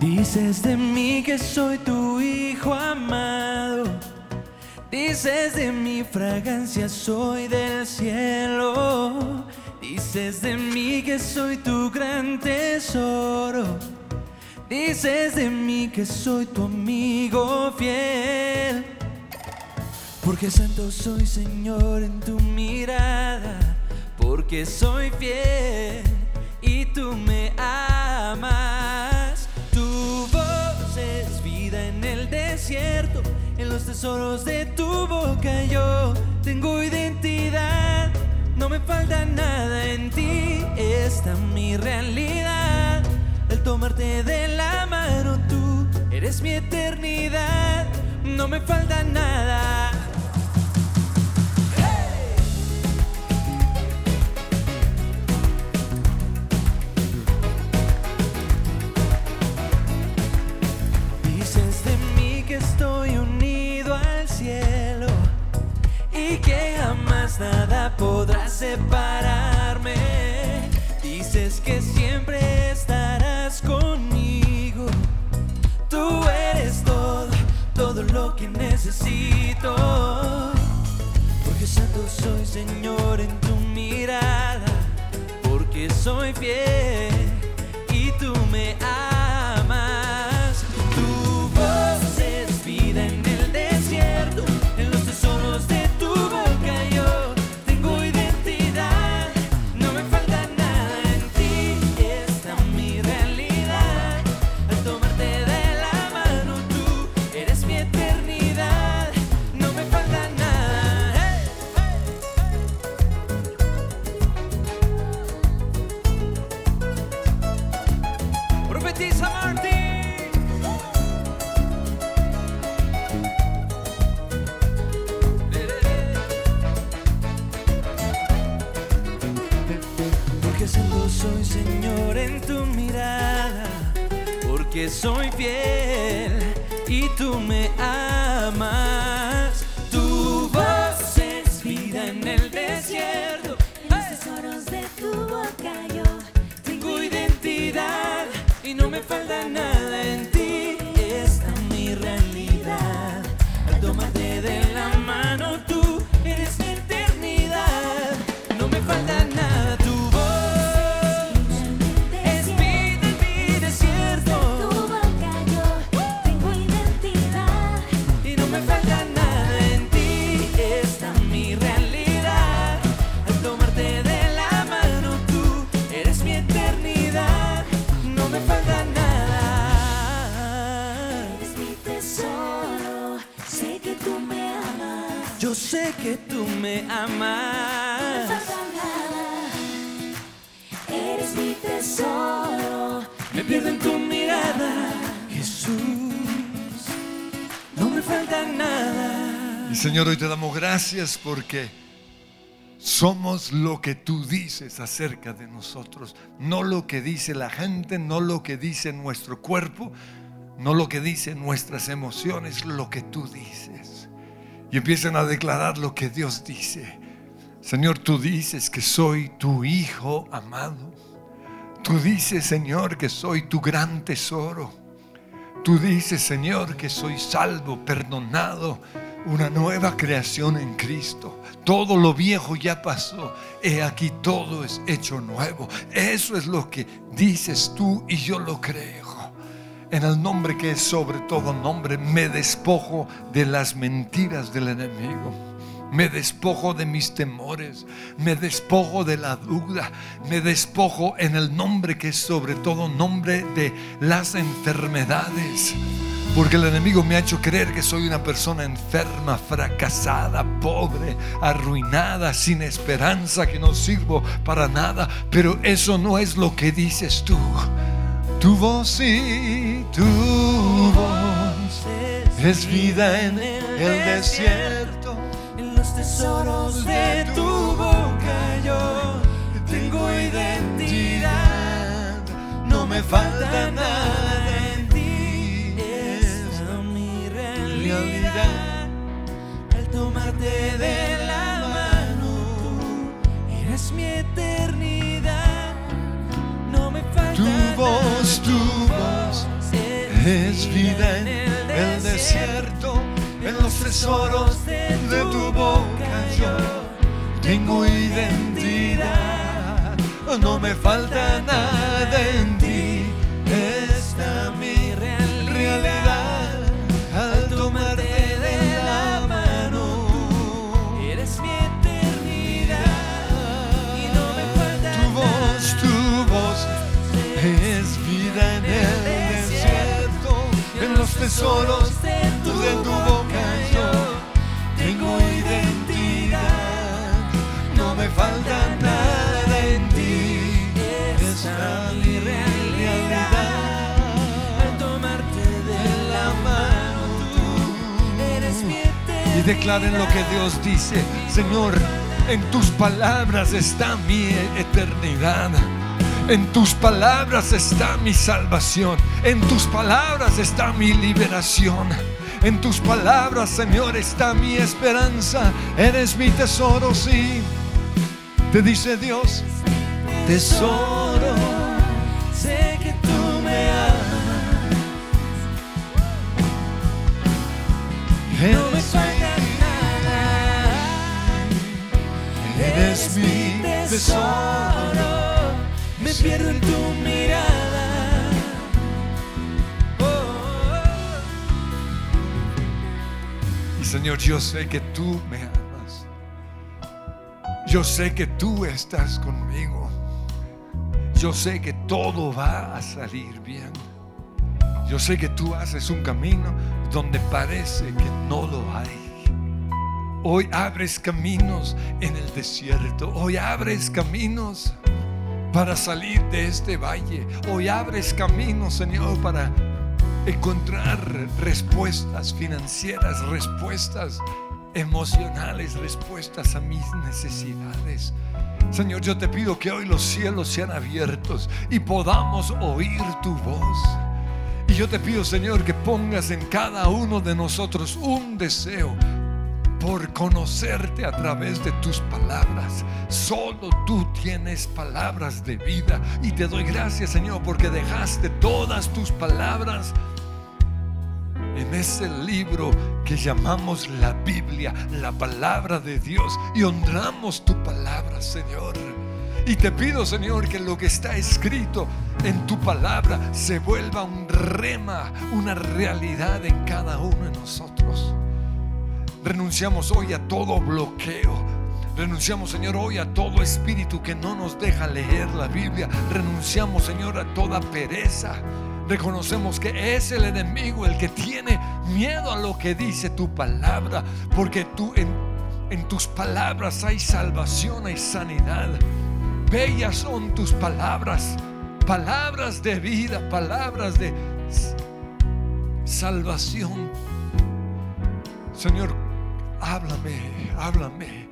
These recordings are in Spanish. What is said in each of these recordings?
Dices de mí que soy tu hijo amado. Dices de mi fragancia soy del cielo. Dices de mí que soy tu gran tesoro. Dices de mí que soy tu amigo fiel. Porque santo soy Señor en tu mirada. Porque soy fiel y tú me amas. En los tesoros de tu boca yo tengo identidad. No me falta nada en ti. Esta es mi realidad. El tomarte de la mano tú eres mi eternidad. No me falta nada. Nada podrá separarme. Dices que siempre estarás conmigo. Tú eres todo, todo lo que necesito. Porque santo soy Señor en tu mirada. Porque soy fiel y tú me amas. Señor, hoy te damos gracias porque somos lo que tú dices acerca de nosotros, no lo que dice la gente, no lo que dice nuestro cuerpo, no lo que dicen nuestras emociones, lo que tú dices. Y empiezan a declarar lo que Dios dice. Señor, tú dices que soy tu hijo amado. Tú dices, Señor, que soy tu gran tesoro. Tú dices, Señor, que soy salvo, perdonado, una nueva creación en Cristo. Todo lo viejo ya pasó. He aquí todo es hecho nuevo. Eso es lo que dices tú y yo lo creo. En el nombre que es sobre todo nombre, me despojo de las mentiras del enemigo. Me despojo de mis temores, me despojo de la duda, me despojo en el nombre que es sobre todo nombre de las enfermedades. Porque el enemigo me ha hecho creer que soy una persona enferma, fracasada, pobre, arruinada, sin esperanza, que no sirvo para nada. Pero eso no es lo que dices tú. Tu voz sí, tu voz es vida en el desierto. Tesoros de tu boca yo tengo identidad. No me falta nada en ti. Es mi realidad. Al tomarte de la mano, eres mi eternidad. No me falta Tu voz, tu voz es vida en el desierto, en los tesoros de tu boca yo tengo identidad, no me falta nada en ti, está mi realidad. Al tomarte de la mano. Eres mi eternidad. Y no me falta Tu voz, tu voz es vida en el desierto, en los tesoros de tu boca declaren lo que Dios dice, Señor, en tus palabras está mi eternidad. En tus palabras está mi salvación. En tus palabras está mi liberación. En tus palabras, Señor, está mi esperanza. Eres mi tesoro, sí. Te dice Dios, tesoro. Sé que tú me amas, no me mi tesoro. Me pierdo en tu mirada. Oh, Y Señor, yo sé que tú me amas. Yo sé que tú estás conmigo. Yo sé que todo va a salir bien. Yo sé que tú haces un camino donde parece que no lo hay. Hoy abres caminos en el desierto. Hoy abres caminos para salir de este valle. Hoy abres caminos, Señor, para encontrar respuestas financieras, respuestas emocionales, respuestas a mis necesidades. Señor, yo te pido que hoy los cielos sean abiertos y podamos oír tu voz. Y yo te pido, Señor, que pongas en cada uno de nosotros un deseo por conocerte a través de tus palabras. Solo tú tienes palabras de vida. Y te doy gracias, Señor, porque dejaste todas tus palabras en ese libro que llamamos la Biblia, la palabra de Dios. Y honramos tu palabra, Señor. Y te pido, Señor, que lo que está escrito en tu palabra se vuelva un rema, una realidad en cada uno de nosotros. Renunciamos hoy a todo bloqueo. Renunciamos, Señor, hoy a todo espíritu que no nos deja leer la Biblia. Renunciamos, Señor, a toda pereza. Reconocemos que es el enemigo el que tiene miedo a lo que dice tu palabra. Porque tú en, en tus palabras hay salvación, hay sanidad. Bellas son tus palabras. Palabras de vida, palabras de salvación. Señor, háblame, háblame.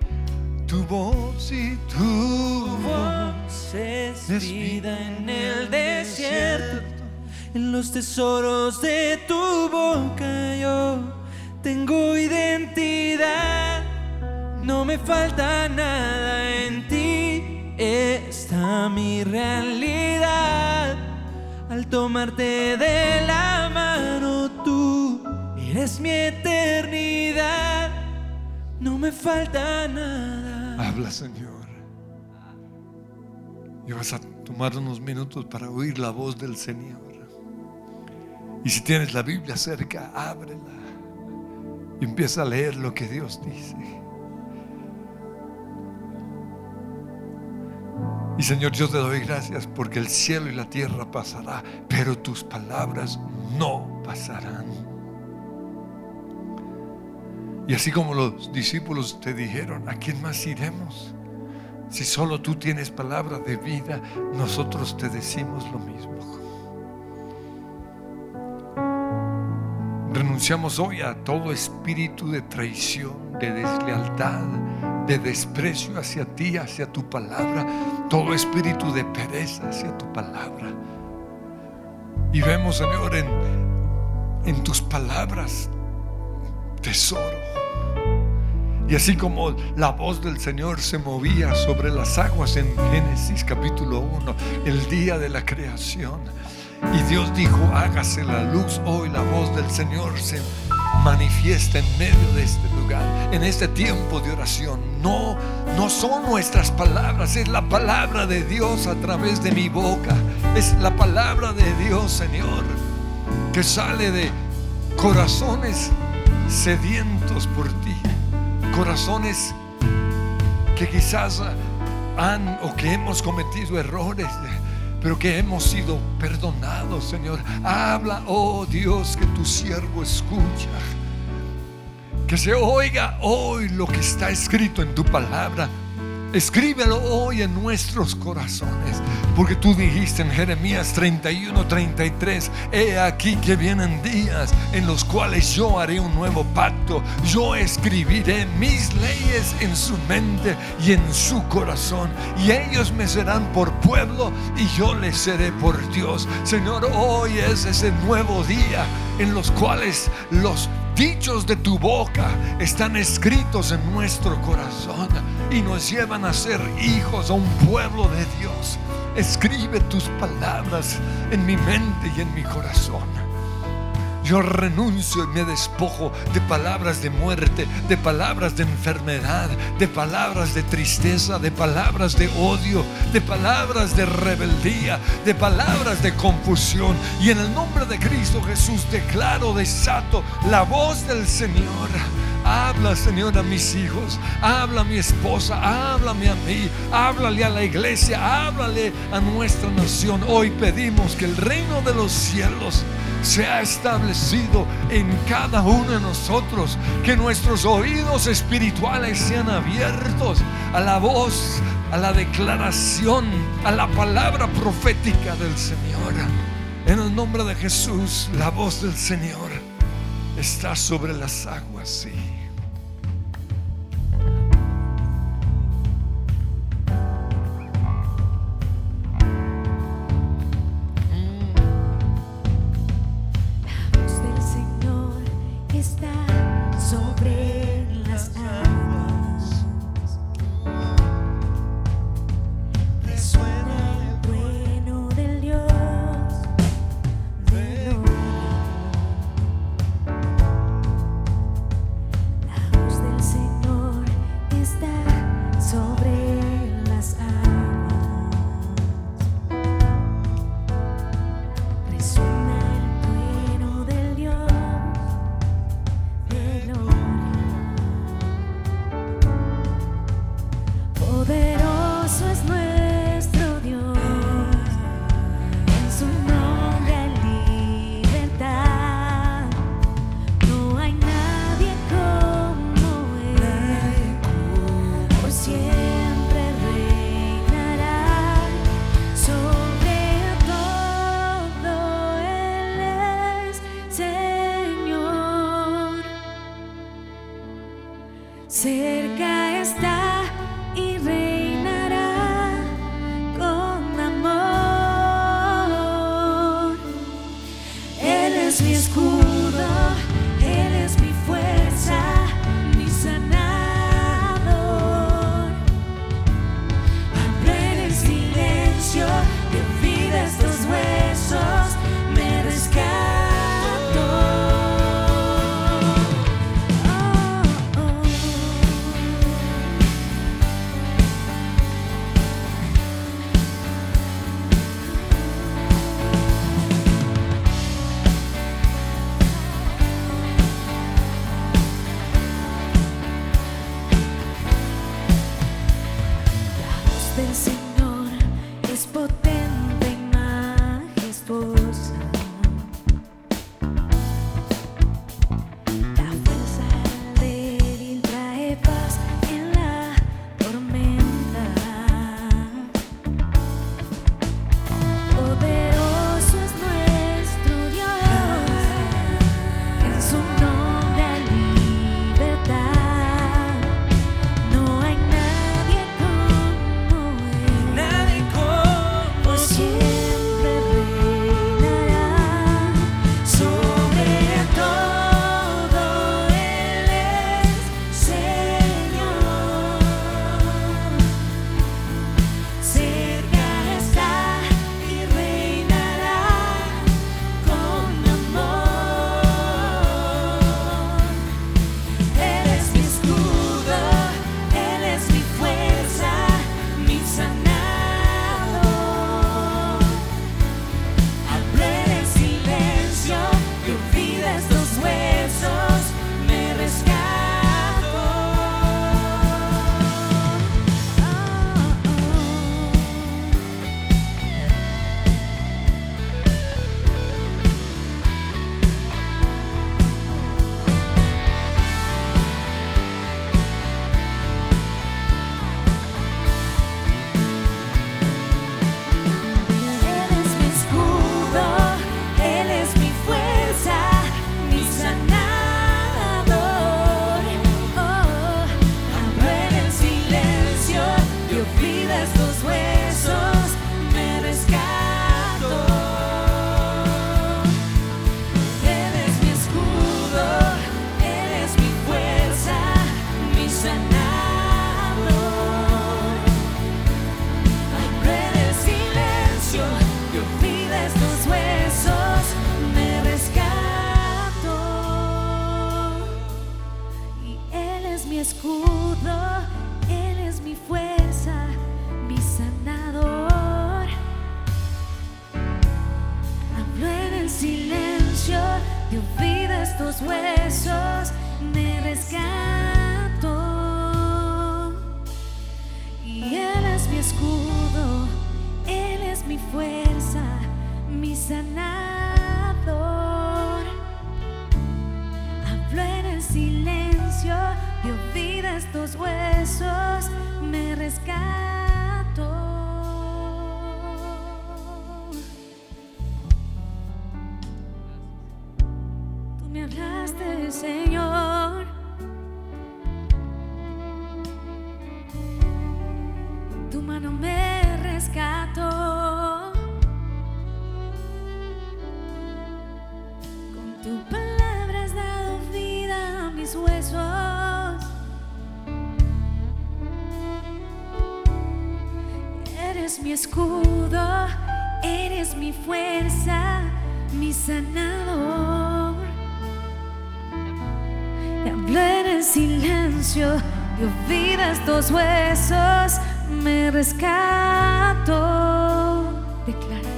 Tu voz y tu Tu voz. es Es vida vida en el desierto, en los tesoros de tu boca yo tengo identidad, no me falta nada en ti, está mi realidad. Al tomarte de la mano tú eres mi eternidad, no me falta nada. Habla, Señor. Y vas a tomar unos minutos para oír la voz del Señor. Y si tienes la Biblia cerca, ábrela. Y empieza a leer lo que Dios dice. Y Señor, yo te doy gracias porque el cielo y la tierra pasará, pero tus palabras no pasarán. Y así como los discípulos te dijeron, ¿a quién más iremos? Si solo tú tienes palabra de vida, nosotros te decimos lo mismo. Renunciamos hoy a todo espíritu de traición, de deslealtad, de desprecio hacia ti, hacia tu palabra, todo espíritu de pereza hacia tu palabra. Y vemos, Señor, en, en tus palabras tesoro. Y así como la voz del Señor se movía sobre las aguas en Génesis capítulo 1, el día de la creación, Y Dios dijo, hágase la luz hoy, la voz del Señor se manifiesta en medio de este lugar, en este tiempo de oración. No, no son nuestras palabras, es la palabra de Dios a través de mi boca. Es la palabra de Dios, Señor, que sale de corazones sedientos por ti, corazones que quizás han o que hemos cometido errores pero que hemos sido perdonados, Señor. Habla, oh Dios, que tu siervo escucha. Que se oiga hoy lo que está escrito en tu palabra Escríbelo hoy en nuestros corazones, porque tú dijiste en Jeremías 31, 33, he aquí que vienen días en los cuales yo haré un nuevo pacto, yo escribiré mis leyes en su mente y en su corazón, y ellos me serán por pueblo y yo les seré por Dios. Señor, hoy es ese nuevo día en los cuales los dichos de tu boca están escritos en nuestro corazón y nos llevan a ser hijos a un pueblo de Dios. Escribe tus palabras en mi mente y en mi corazón. Yo renuncio y me despojo de palabras de muerte, de palabras de enfermedad, de palabras de tristeza, de palabras de odio, de palabras de rebeldía, de palabras de confusión. Y en el nombre de Cristo Jesús declaro desato la voz del Señor. Habla, Señor, a mis hijos. Habla a mi esposa. Háblame a mí. Háblale a la iglesia. Háblale a nuestra nación. Hoy pedimos que el reino de los cielos se ha establecido en cada uno de nosotros. Que nuestros oídos espirituales sean abiertos a la voz, a la declaración, a la palabra profética del Señor. En el nombre de Jesús, la voz del Señor está sobre las aguas, sí. Estos huesos, me rescato. Y Él es mi escudo, Él es mi fuerza, mi sanador. Hablo en el silencio, dio vida a estos huesos, me rescato. same. Silencio, dio vida a estos huesos, me rescato. Declara.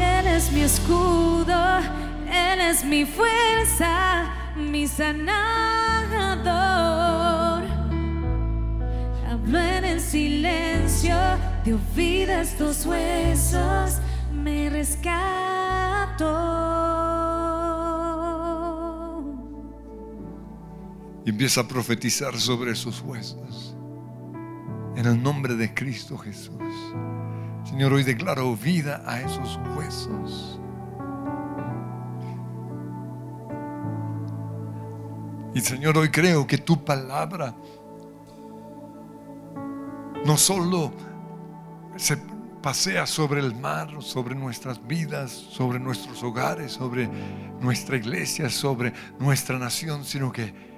Él es mi escudo, Él es mi fuerza, mi sanador. Hablo en el silencio, dio vida a estos huesos, me rescato. Y empieza a profetizar sobre esos huesos. En el nombre de Cristo Jesús. Señor, hoy declaro vida a esos huesos. Y Señor, hoy creo que tu palabra no solo se pasea sobre el mar, sobre nuestras vidas, sobre nuestros hogares, sobre nuestra iglesia, sobre nuestra nación, sino que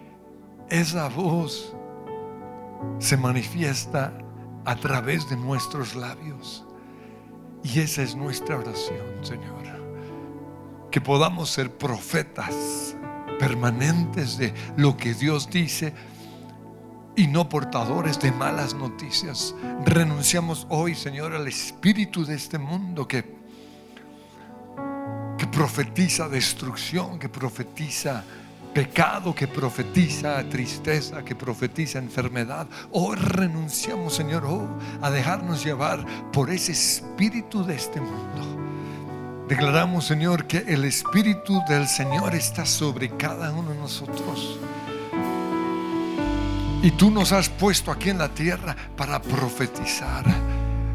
esa voz se manifiesta a través de nuestros labios. Y esa es nuestra oración, Señor. Que podamos ser profetas permanentes de lo que Dios dice y no portadores de malas noticias. Renunciamos hoy, Señor, al espíritu de este mundo que, que profetiza destrucción, que profetiza pecado, que profetiza tristeza, que profetiza enfermedad. Hoy renunciamos, Señor, oh, a dejarnos llevar por ese espíritu de este mundo. Declaramos, Señor, que el Espíritu del Señor está sobre cada uno de nosotros. Y tú nos has puesto aquí en la tierra para profetizar,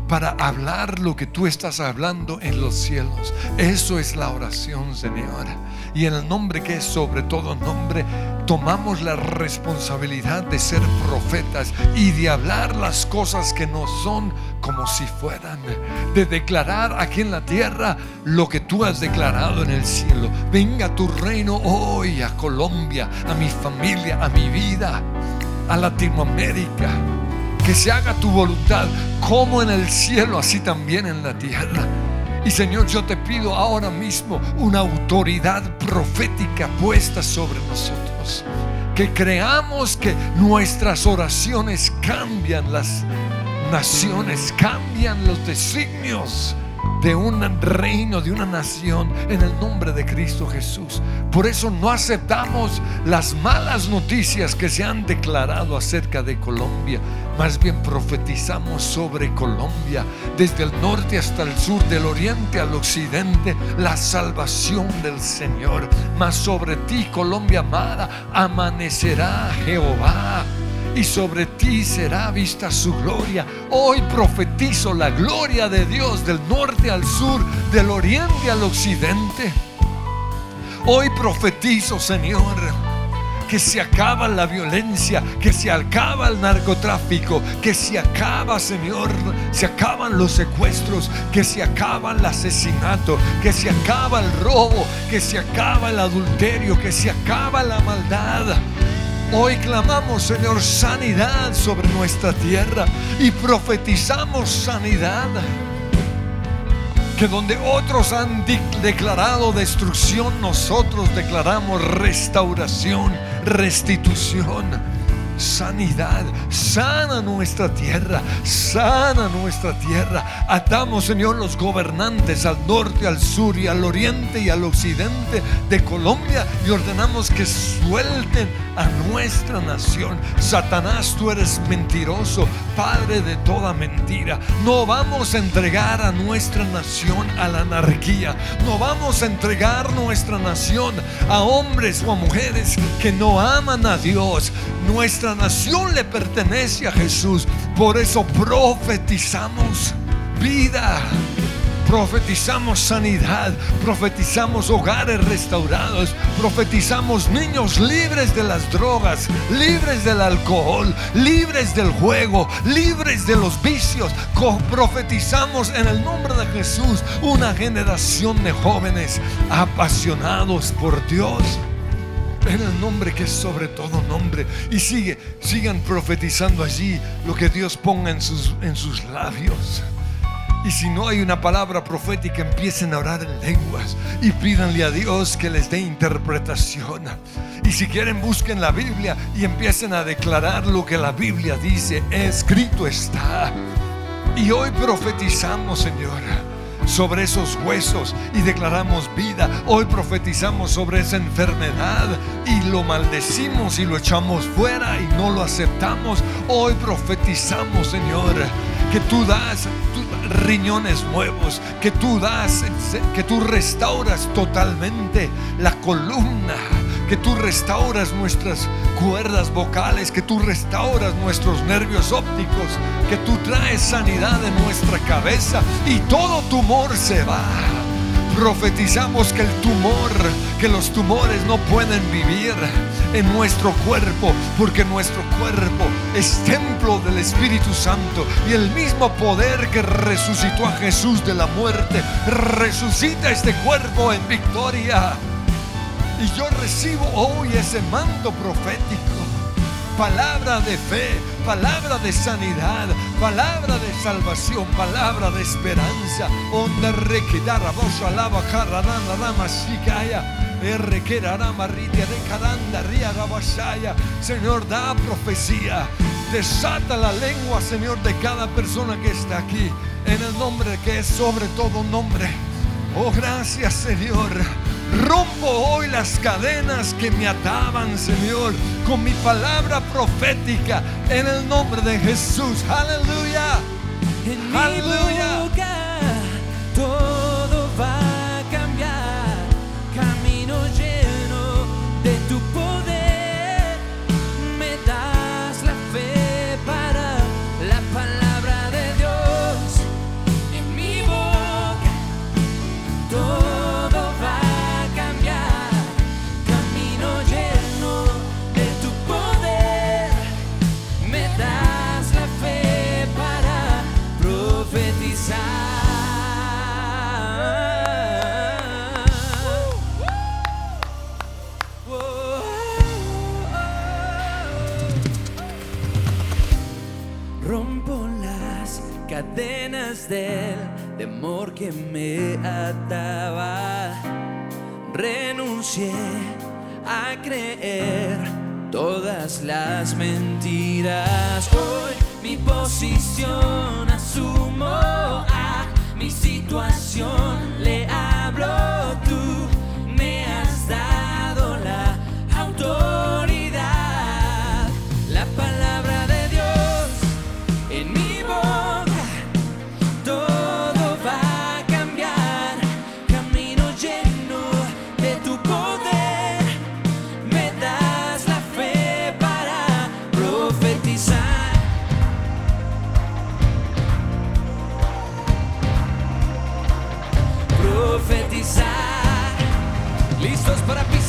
para hablar lo que tú estás hablando en los cielos. Eso es la oración, Señor. Y en el nombre que es sobre todo nombre, tomamos la responsabilidad de ser profetas y de hablar las cosas que no son como si fueran. De declarar aquí en la tierra lo que tú has declarado en el cielo. Venga tu reino hoy a Colombia, a mi familia, a mi vida a Latinoamérica. Que se haga tu voluntad como en el cielo, así también en la tierra. Y Señor, yo te pido ahora mismo una autoridad profética puesta sobre nosotros. Que creamos que nuestras oraciones cambian las naciones, cambian los designios de un reino, de una nación, en el nombre de Cristo Jesús. Por eso no aceptamos las malas noticias que se han declarado acerca de Colombia. Más bien profetizamos sobre Colombia, desde el norte hasta el sur, del oriente al occidente, la salvación del Señor. Mas sobre ti, Colombia amada, amanecerá Jehová y sobre ti será vista su gloria. Hoy profetizo la gloria de Dios del norte al sur, del oriente al occidente. Hoy profetizo, Señor, que se acaba la violencia, que se acaba el narcotráfico, que se acaba, Señor, se acaban los secuestros, que se acaba el asesinato, que se acaba el robo, que se acaba el adulterio, que se acaba la maldad. Hoy clamamos, Señor, sanidad sobre nuestra tierra y profetizamos sanidad. Que donde otros han de- declarado destrucción, nosotros declaramos restauración, restitución. Sanidad. Sana nuestra tierra, sana nuestra tierra. Atamos, Señor, los gobernantes al norte, al sur y al oriente y al occidente de Colombia y ordenamos que suelten a nuestra nación. Satanás, tú eres mentiroso, padre de toda mentira. No vamos a entregar a nuestra nación a la anarquía. No vamos a entregar nuestra nación a hombres o a mujeres que no aman a Dios. Nuestra nación le pertenece a Jesús. Por eso profetizamos vida profetizamos sanidad, profetizamos hogares restaurados, profetizamos niños libres de las drogas, libres del alcohol, libres del juego, libres de los vicios. Profetizamos en el nombre de Jesús una generación de jóvenes apasionados por Dios en el nombre que es sobre todo nombre. Y sigue, sigan profetizando allí lo que Dios ponga en sus, en sus labios. Y si no hay una palabra profética, empiecen a orar en lenguas y pídanle a Dios que les dé interpretación. Y si quieren, busquen la Biblia y empiecen a declarar lo que la Biblia dice. Escrito está. Y hoy profetizamos, Señor sobre esos huesos y declaramos vida. Hoy profetizamos sobre esa enfermedad y lo maldecimos y lo echamos fuera y no lo aceptamos. Hoy profetizamos, Señor, que tú das riñones nuevos, que tú das, que tú restauras totalmente la columna, que tú restauras nuestras cuerdas vocales, que tú restauras nuestros nervios ópticos, que tú traes sanidad en nuestra cabeza y todo tumor se va. Profetizamos que el tumor, que los tumores no pueden vivir en nuestro cuerpo, porque nuestro cuerpo es templo del Espíritu Santo y el mismo poder que resucitó a Jesús de la muerte, resucita este cuerpo en victoria. Y yo recibo hoy ese manto profético palabra de fe, palabra de sanidad, palabra de salvación, palabra de esperanza. Onda requedara vos alaba cararana rama sikaya. Señor, da profecía. Desata la lengua, Señor, de cada persona que está aquí. En el nombre que es sobre todo nombre. Oh, gracias, Señor. Rompo hoy las cadenas que me ataban, Señor, con mi palabra profética en el nombre de Jesús. Aleluya. En Aleluya. todo va del temor que me ataba. Renuncié a creer todas las mentiras. Hoy mi posición asumo a mi situación. Le hablo tú, ¿Listos para pisar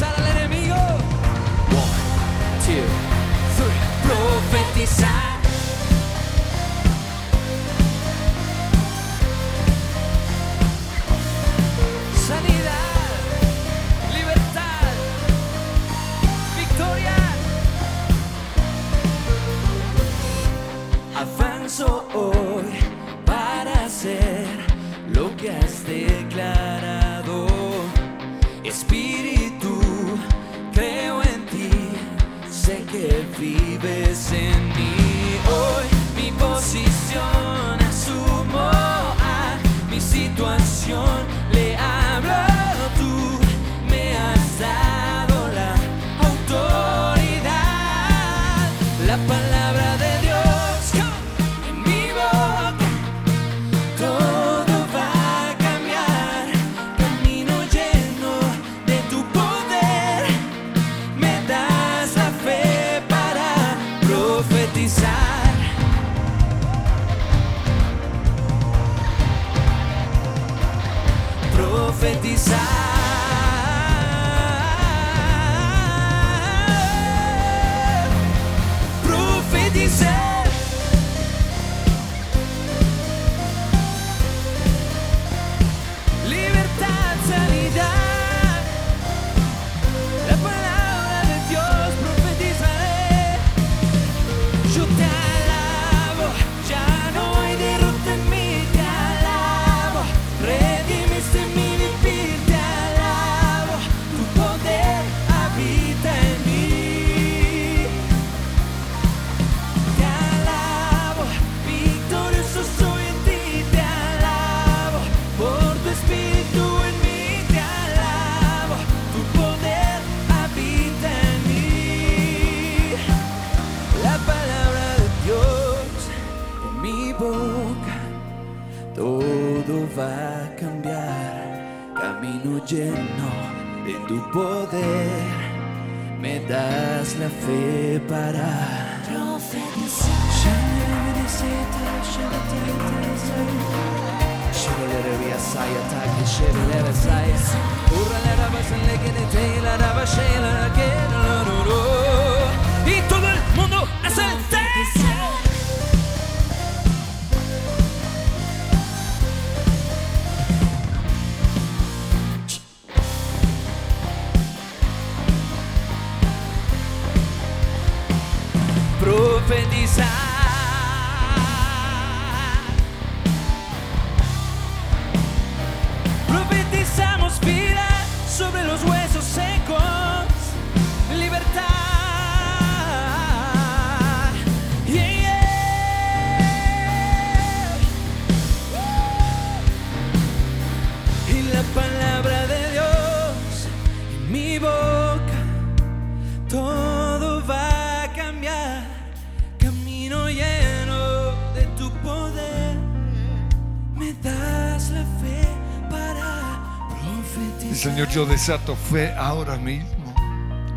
yo desato fe ahora mismo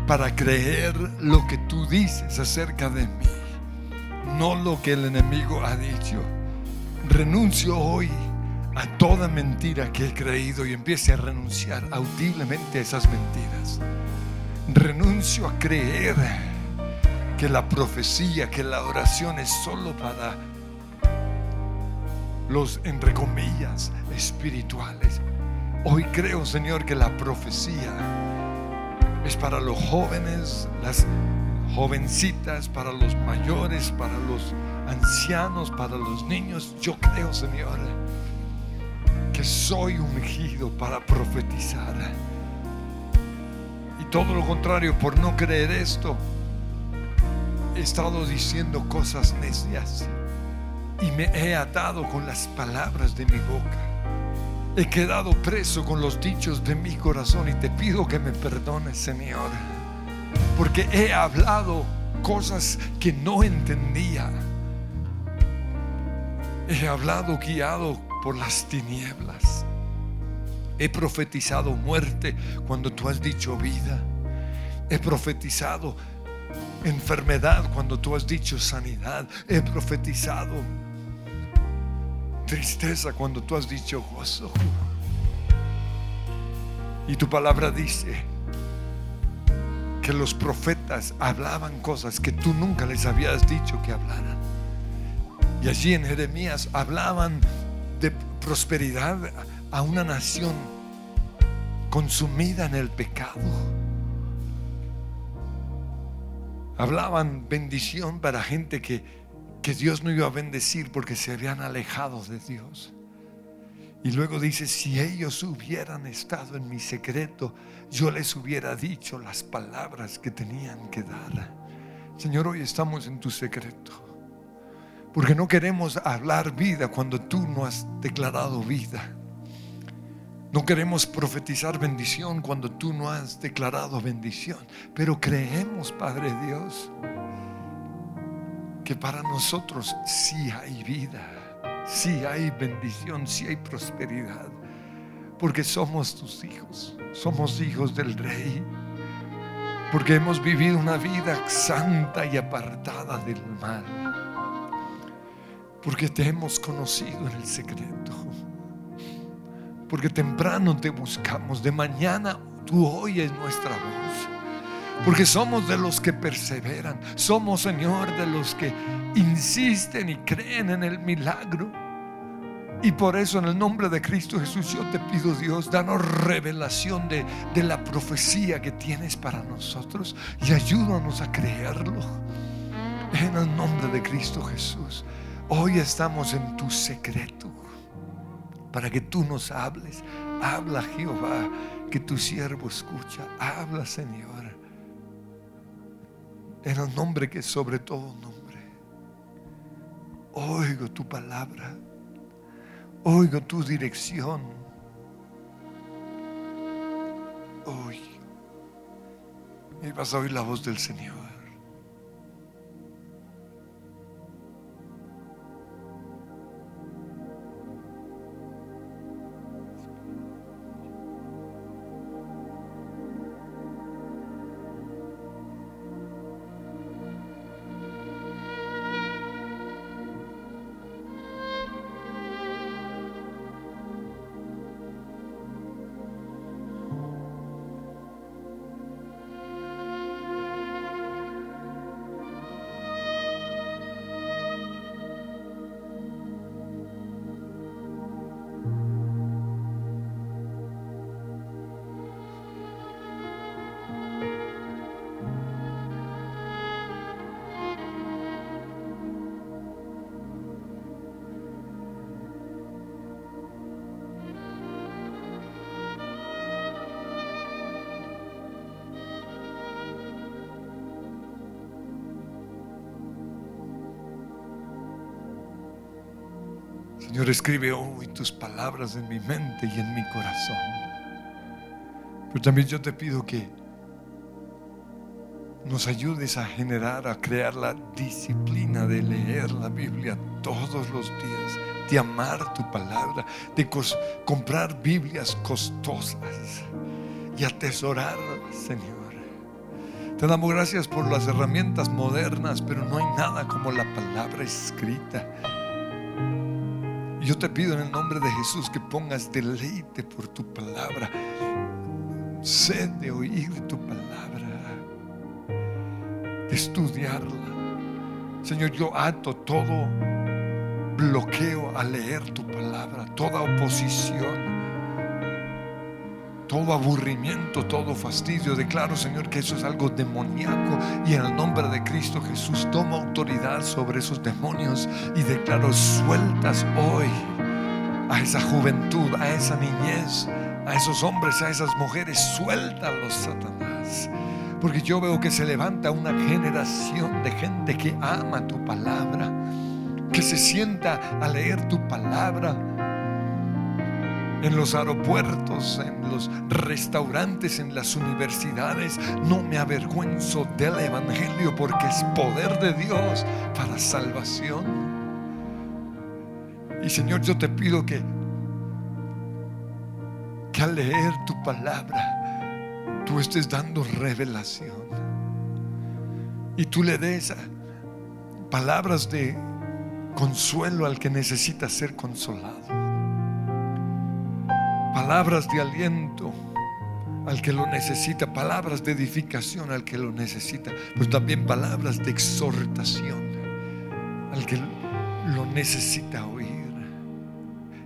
para creer lo que tú dices acerca de mí, no lo que el enemigo ha dicho. Renuncio hoy a toda mentira que he creído y empiece a renunciar audiblemente a esas mentiras. Renuncio a creer que la profecía, que la oración es solo para los, entre comillas, espirituales. Hoy creo, Señor, que la profecía es para los jóvenes, las jovencitas, para los mayores, para los ancianos, para los niños. Yo creo, Señor, que soy ungido para profetizar. Y todo lo contrario, por no creer esto, he estado diciendo cosas necias y me he atado con las palabras de mi boca. He quedado preso con los dichos de mi corazón y te pido que me perdones, Señor, porque he hablado cosas que no entendía. He hablado guiado por las tinieblas. He profetizado muerte cuando tú has dicho vida. He profetizado enfermedad cuando tú has dicho sanidad. He profetizado tristeza cuando tú has dicho gozo. Y tu palabra dice que los profetas hablaban cosas que tú nunca les habías dicho que hablaran. Y allí en Jeremías hablaban de prosperidad a una nación consumida en el pecado. Hablaban bendición para gente que, que Dios no iba a bendecir porque se habían alejado de Dios. Y luego dice, si ellos hubieran estado en mi secreto, yo les hubiera dicho las palabras que tenían que dar. Señor, hoy estamos en tu secreto. Porque no queremos hablar vida cuando tú no has declarado vida. No queremos profetizar bendición cuando tú no has declarado bendición. Pero creemos, Padre Dios, que para nosotros sí hay vida, sí hay bendición, sí hay prosperidad. Porque somos tus hijos, somos hijos del Rey. Porque hemos vivido una vida santa y apartada del mal. Porque te hemos conocido en el secreto. Porque temprano te buscamos. De mañana tú oyes nuestra voz. Porque somos de los que perseveran. Somos, Señor, de los que insisten y creen en el milagro. Y por eso en el nombre de Cristo Jesús yo te pido Dios, danos revelación de, de, la profecía que tienes para nosotros y ayúdanos a creerlo. En el nombre de Cristo Jesús. Hoy estamos en tu secreto para que tú nos hables. Habla Jehová, que tu siervo escucha. Habla Señor. En el nombre que sobre todo nombre. Oigo tu palabra. Oigo tu dirección. Hoy. Y vas a oír la voz del Señor. Señor, escribe hoy tus palabras en mi mente y en mi corazón. Pero también yo te pido que nos ayudes a generar, a crear la disciplina de leer la Biblia todos los días, de amar tu palabra, de comprar Biblias costosas y atesorarlas, Señor. Te damos gracias por las herramientas modernas, pero no hay nada como la palabra escrita yo te pido en el nombre de Jesús que pongas deleite por tu palabra, sed de oír tu palabra, de estudiarla. Señor, yo ato todo bloqueo a leer tu palabra, toda oposición todo aburrimiento, todo fastidio. Declaro, Señor, que eso es algo demoníaco y en el nombre de Cristo Jesús toma autoridad sobre esos demonios y declaro sueltas hoy a esa juventud, a esa niñez, a esos hombres, a esas mujeres, suéltalos, Satanás. Porque yo veo que se levanta una generación de gente que ama tu palabra, que se sienta a leer tu palabra en los aeropuertos, en los restaurantes, en las universidades. No me avergüenzo del Evangelio porque es poder de Dios para salvación. Y Señor, yo te pido que, que al leer tu palabra, tú estés dando revelación. Y tú le des palabras de consuelo al que necesita ser consolado palabras de aliento al que lo necesita, palabras de edificación al que lo necesita, pero también palabras de exhortación al que lo necesita oír.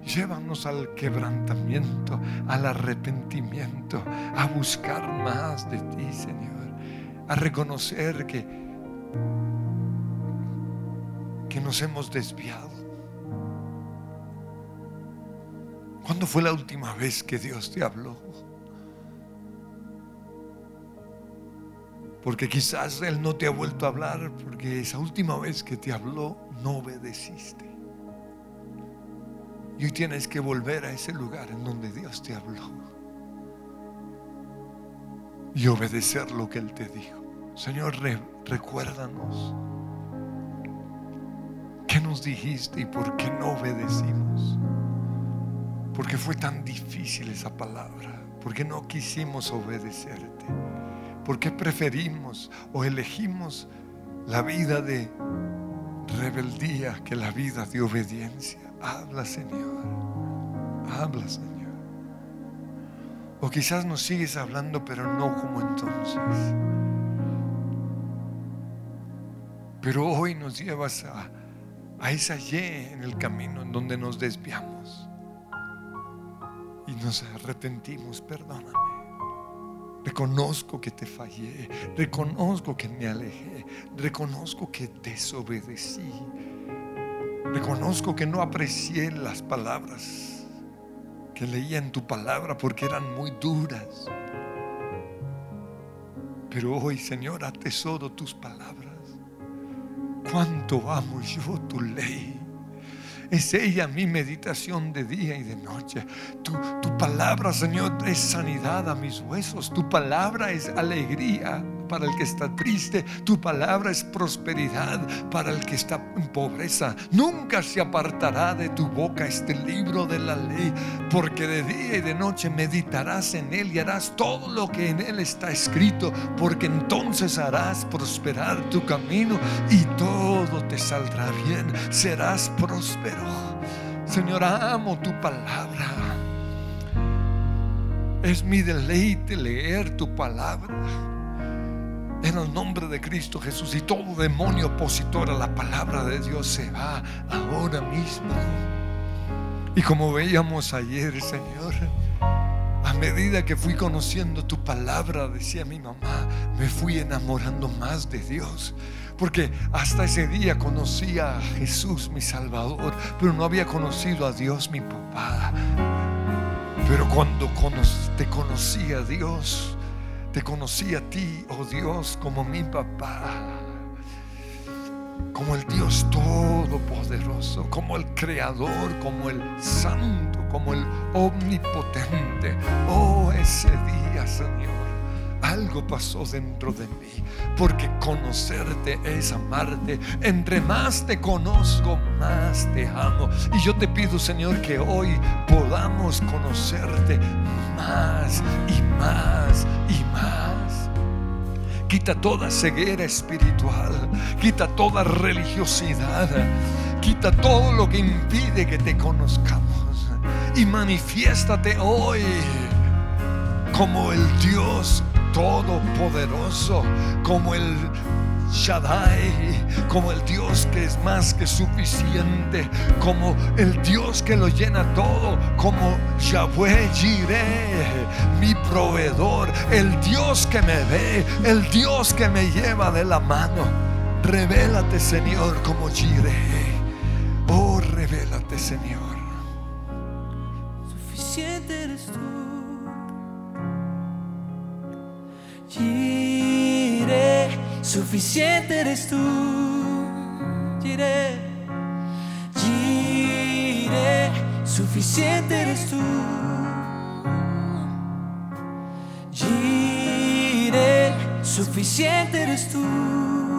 Llévanos al quebrantamiento, al arrepentimiento, a buscar más de ti, Señor, a reconocer que, que nos hemos desviado ¿Cuándo fue la última vez que Dios te habló? Porque quizás Él no te ha vuelto a hablar porque esa última vez que te habló no obedeciste. Y hoy tienes que volver a ese lugar en donde Dios te habló. Y obedecer lo que Él te dijo. Señor, recuérdanos. ¿Qué nos dijiste y por qué no obedecimos? Porque fue tan difícil esa palabra. Porque no quisimos obedecerte. ¿Por qué preferimos o elegimos la vida de rebeldía que la vida de obediencia? Habla, Señor. Habla, Señor. O quizás nos sigues hablando, pero no como entonces. Pero hoy nos llevas a, a esa Y en el camino en donde nos desviamos. Y nos arrepentimos, perdóname. Reconozco que te fallé, reconozco que me alejé, reconozco que desobedecí, reconozco que no aprecié las palabras que leía en tu palabra porque eran muy duras. Pero hoy, Señor, atesoro tus palabras. Cuánto amo yo tu ley. Es ella mi meditación de día y de noche. Tu, tu, palabra, Señor, es sanidad a mis huesos. Tu palabra es alegría para el que está triste. Tu palabra es prosperidad para el que está en pobreza. Nunca se apartará de tu boca este libro de la ley, porque de día y de noche meditarás en él y harás todo lo que en él está escrito, porque entonces harás prosperar tu camino y todo te saldrá bien. Serás próspero. Señor, amo tu palabra. Es mi deleite leer tu palabra en el nombre de Cristo Jesús y todo demonio opositor a la palabra de Dios se va ahora mismo. Y como veíamos ayer, Señor, a medida que fui conociendo tu palabra, decía mi mamá, me fui enamorando más de Dios. Porque hasta ese día conocía a Jesús, mi Salvador, pero no había conocido a Dios, mi papá. Pero cuando te conocí a Dios, te conocí a ti, oh Dios, como mi papá, como el Dios todopoderoso, como el creador, como el santo, como el omnipotente. Oh, ese día, Señor algo pasó dentro de mí, porque conocerte es amarte. Entre más te conozco, más te amo. Y yo te pido, Señor, que hoy podamos conocerte más y más y más. Quita toda ceguera espiritual, quita toda religiosidad, quita todo lo que impide que te conozcamos y manifiéstate hoy como el Dios todopoderoso, como el Shaddai, como el Dios que es más que suficiente, como el Dios que lo llena todo, como Yahweh Jireh, mi proveedor, el Dios que me ve, el Dios que me lleva de la mano. Revélate, Señor, como Jireh. Oh, revélate, Señor. Suficiente Giré, suficiente eres tú. Giré, giré, suficiente eres tú. Giré, suficiente eres tú.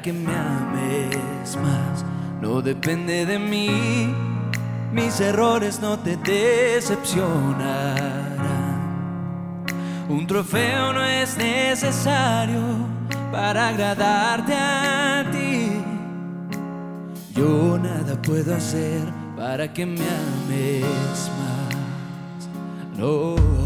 Que me ames más. No depende de mí, mis errores no te decepcionarán. Un trofeo no es necesario para agradarte a ti. Yo nada puedo hacer para que me ames más. No.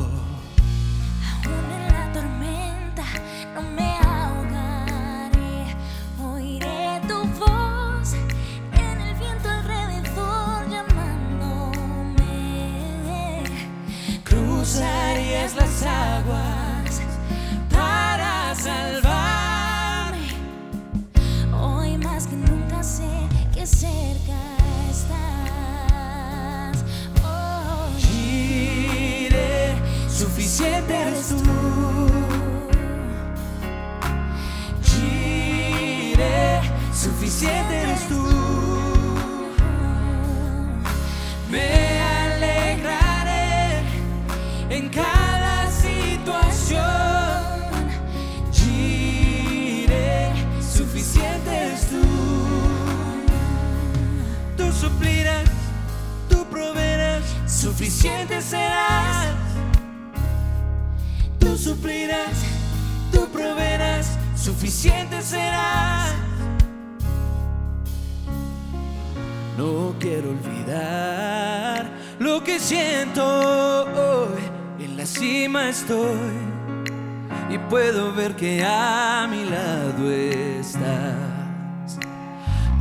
a mi lado estás.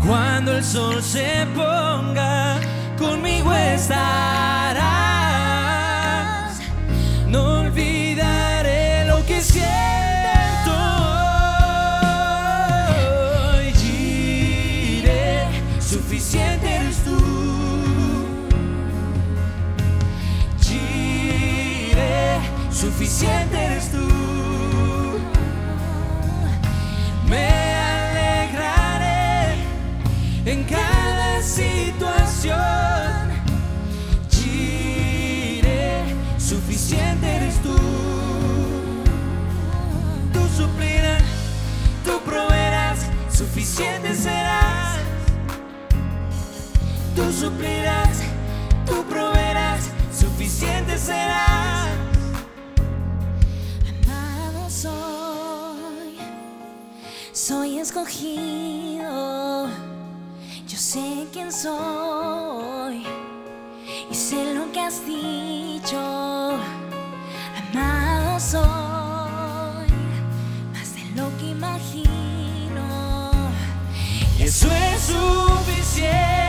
Cuando el sol se ponga, conmigo estarás. No olvidaré lo que siento hoy. Giré, suficiente eres tú. Giré, suficiente eres tú. suficiente serás. Tú suplirás, tú proveerás, suficiente serás. Amado soy, soy escogido. Yo sé quién soy y sé lo que has dicho. Amado soy. es suficiente.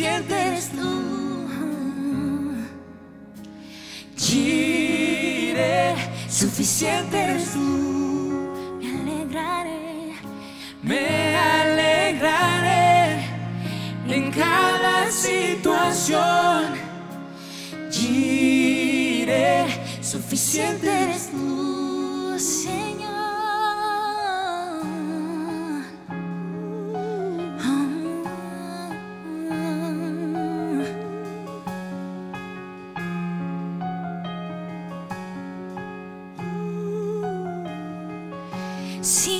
sientes tú. Giré, suficiente eres tú. Me alegraré, me alegraré en cada situación. Giré, suficiente eres tú. See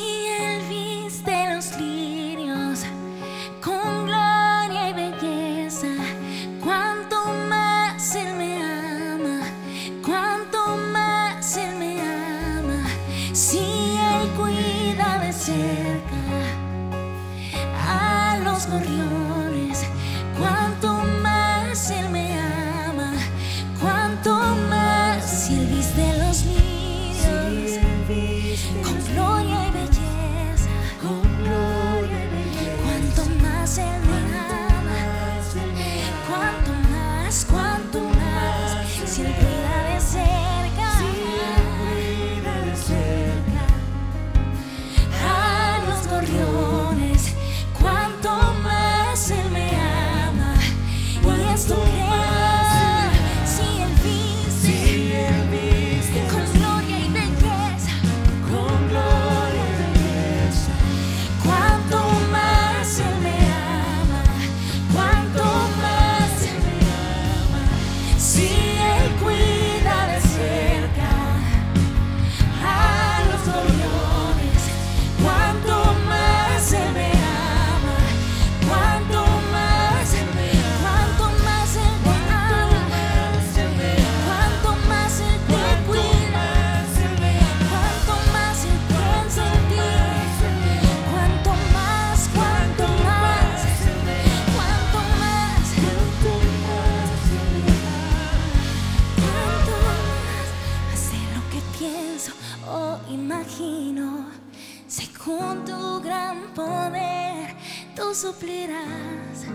suplirás,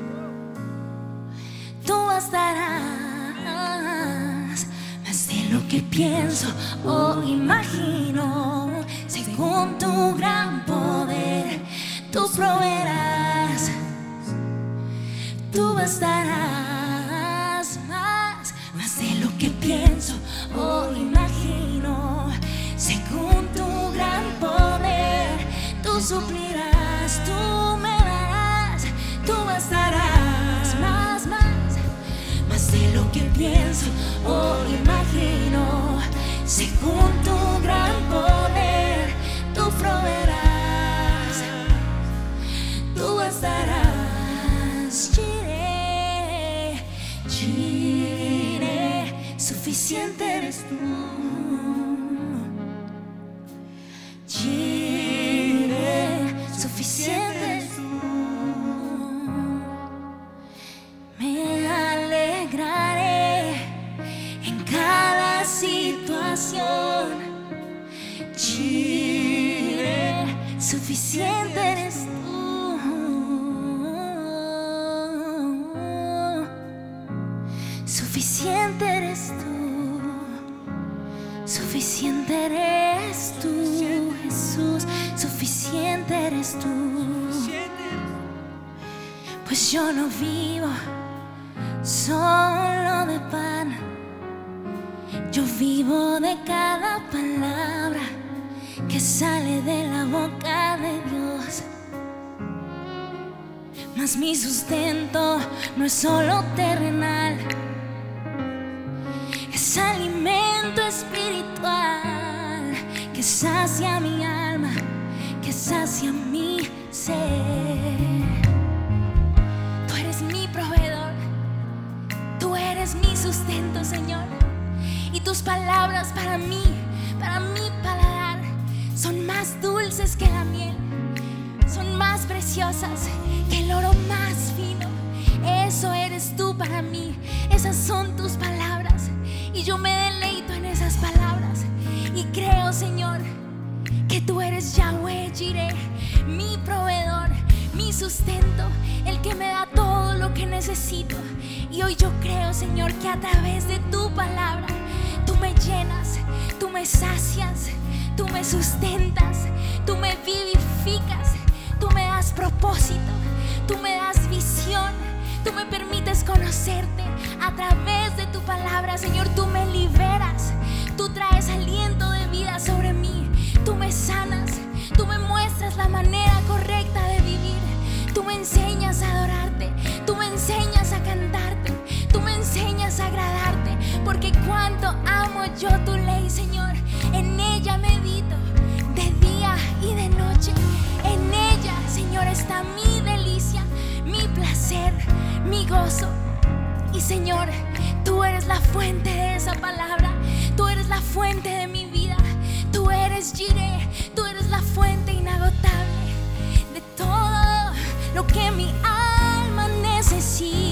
tú bastarás. Más de lo que pienso o imagino, según tu gran poder, tú proveerás, tú bastarás más, más de lo que pienso o imagino, según tu gran poder, tú suplirás, o imagino, según tu gran poder, tú proveerás, tú bastarás, Jireh, Jireh, suficiente Pues yo no vivo solo de pan. Yo vivo de cada palabra que sale de la boca de Dios. Mas mi sustento no es solo terrenal, es alimento espiritual que sacia mi alma, sacia mi ser. Tú eres mi proveedor, tú eres mi sustento, Señor. Y tus palabras para mí, para mi paladar, son más dulces que la miel, son más preciosas que el oro más fino. Eso eres tú para mí, esas son tus palabras. Y yo me deleito en esas palabras. Y creo, Señor, tú eres Yahweh Jireh, mi proveedor, mi sustento, el que me da todo lo que necesito. Y hoy yo creo, Señor, que a través de tu palabra tú me llenas, tú me sacias, tú me sustentas, tú me vivificas, tú me das propósito, tú me das visión, tú me permites conocerte a través de tu palabra, Señor, tú me liberas, tú traes aliento de vida sobre mí, tú me sanas, tú me muestras la manera correcta de vivir, tú me enseñas a adorarte, tú me enseñas a cantarte, tú me enseñas a agradarte, porque cuánto amo yo tu ley, Señor, en ella medito de día y de noche, en ella, Señor, está mi delicia, mi placer, mi gozo. Y Señor, tú eres la fuente de esa palabra, tú eres la fuente de mi tú eres la fuente inagotable de todo lo que mi alma necesita.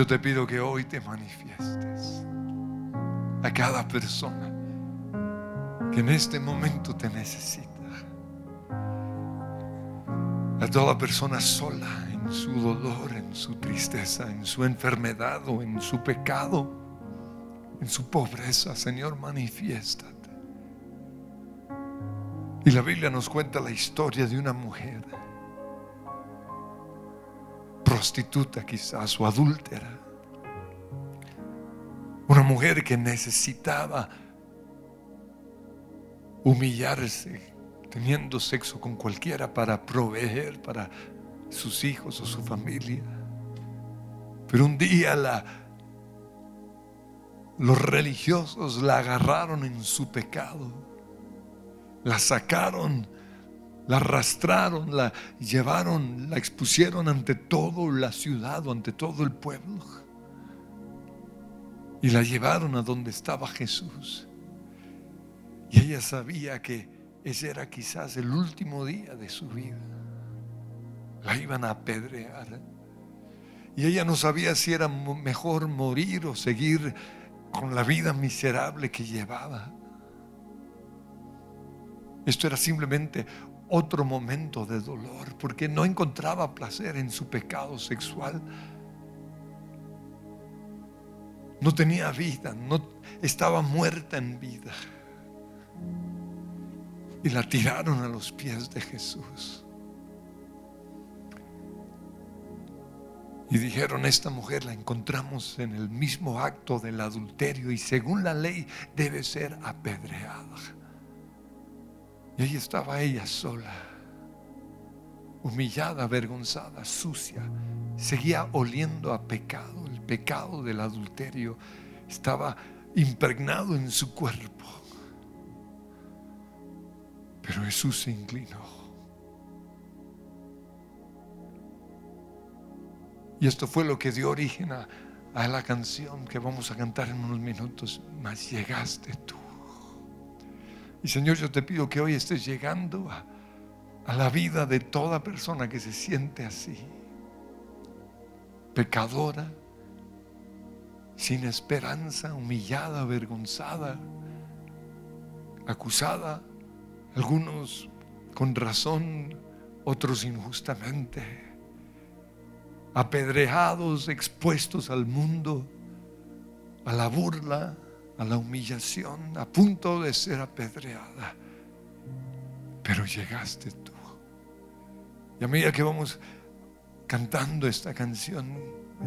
Yo te pido que hoy te manifiestes a cada persona que en este momento te necesita. A toda persona sola en su dolor, en su tristeza, en su enfermedad o en su pecado, en su pobreza, Señor, manifiéstate. Y la Biblia nos cuenta la historia de una mujer prostituta quizás o adúltera. Una mujer que necesitaba humillarse teniendo sexo con cualquiera para proveer para sus hijos o su familia. Pero un día la, los religiosos la agarraron en su pecado, la sacaron la arrastraron, la llevaron, la expusieron ante toda la ciudad o ante todo el pueblo. Y la llevaron a donde estaba Jesús. Y ella sabía que ese era quizás el último día de su vida. La iban a apedrear. Y ella no sabía si era mejor morir o seguir con la vida miserable que llevaba. Esto era simplemente otro momento de dolor porque no encontraba placer en su pecado sexual. No tenía vida, no estaba muerta en vida. Y la tiraron a los pies de Jesús. Y dijeron, esta mujer la encontramos en el mismo acto del adulterio y según la ley debe ser apedreada. Y ahí estaba ella sola, humillada, avergonzada, sucia. Seguía oliendo a pecado. El pecado del adulterio estaba impregnado en su cuerpo. Pero Jesús se inclinó. Y esto fue lo que dio origen a, a la canción que vamos a cantar en unos minutos. Mas llegaste tú. Y Señor, yo te pido que hoy estés llegando a, la vida de toda persona que se siente así, pecadora, sin esperanza, humillada, avergonzada, acusada, algunos con razón, otros injustamente, apedreados, expuestos al mundo, a la burla, a la humillación, a punto de ser apedreada. Pero llegaste tú. Y a medida que vamos cantando esta canción,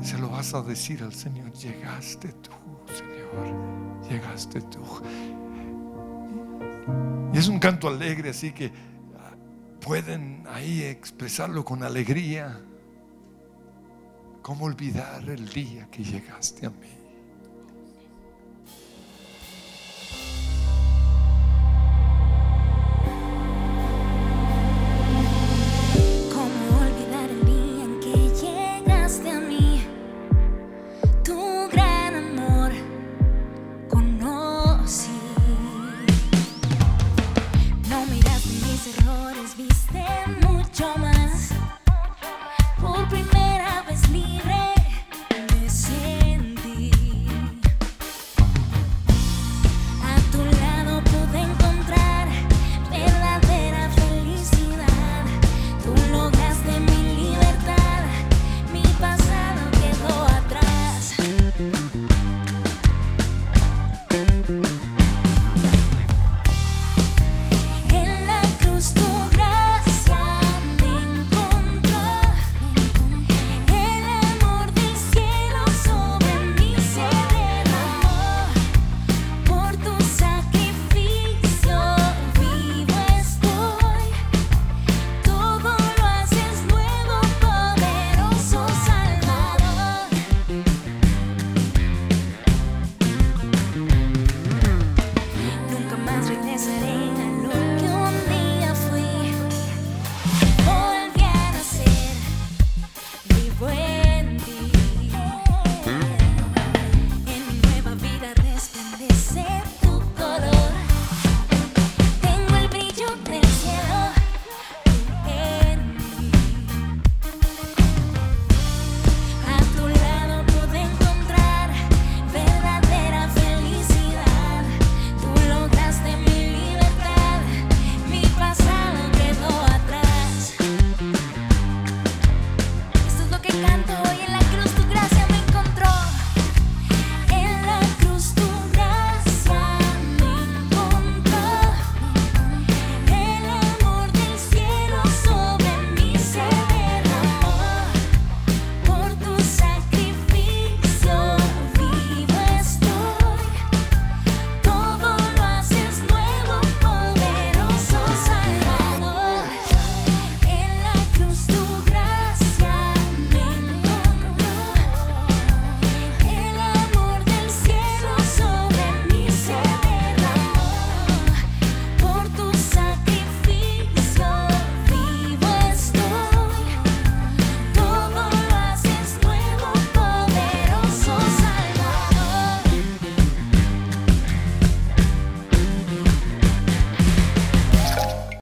se lo vas a decir al Señor, llegaste tú, Señor, llegaste tú. Y es un canto alegre, así que pueden ahí expresarlo con alegría. ¿Cómo olvidar el día que llegaste a mí?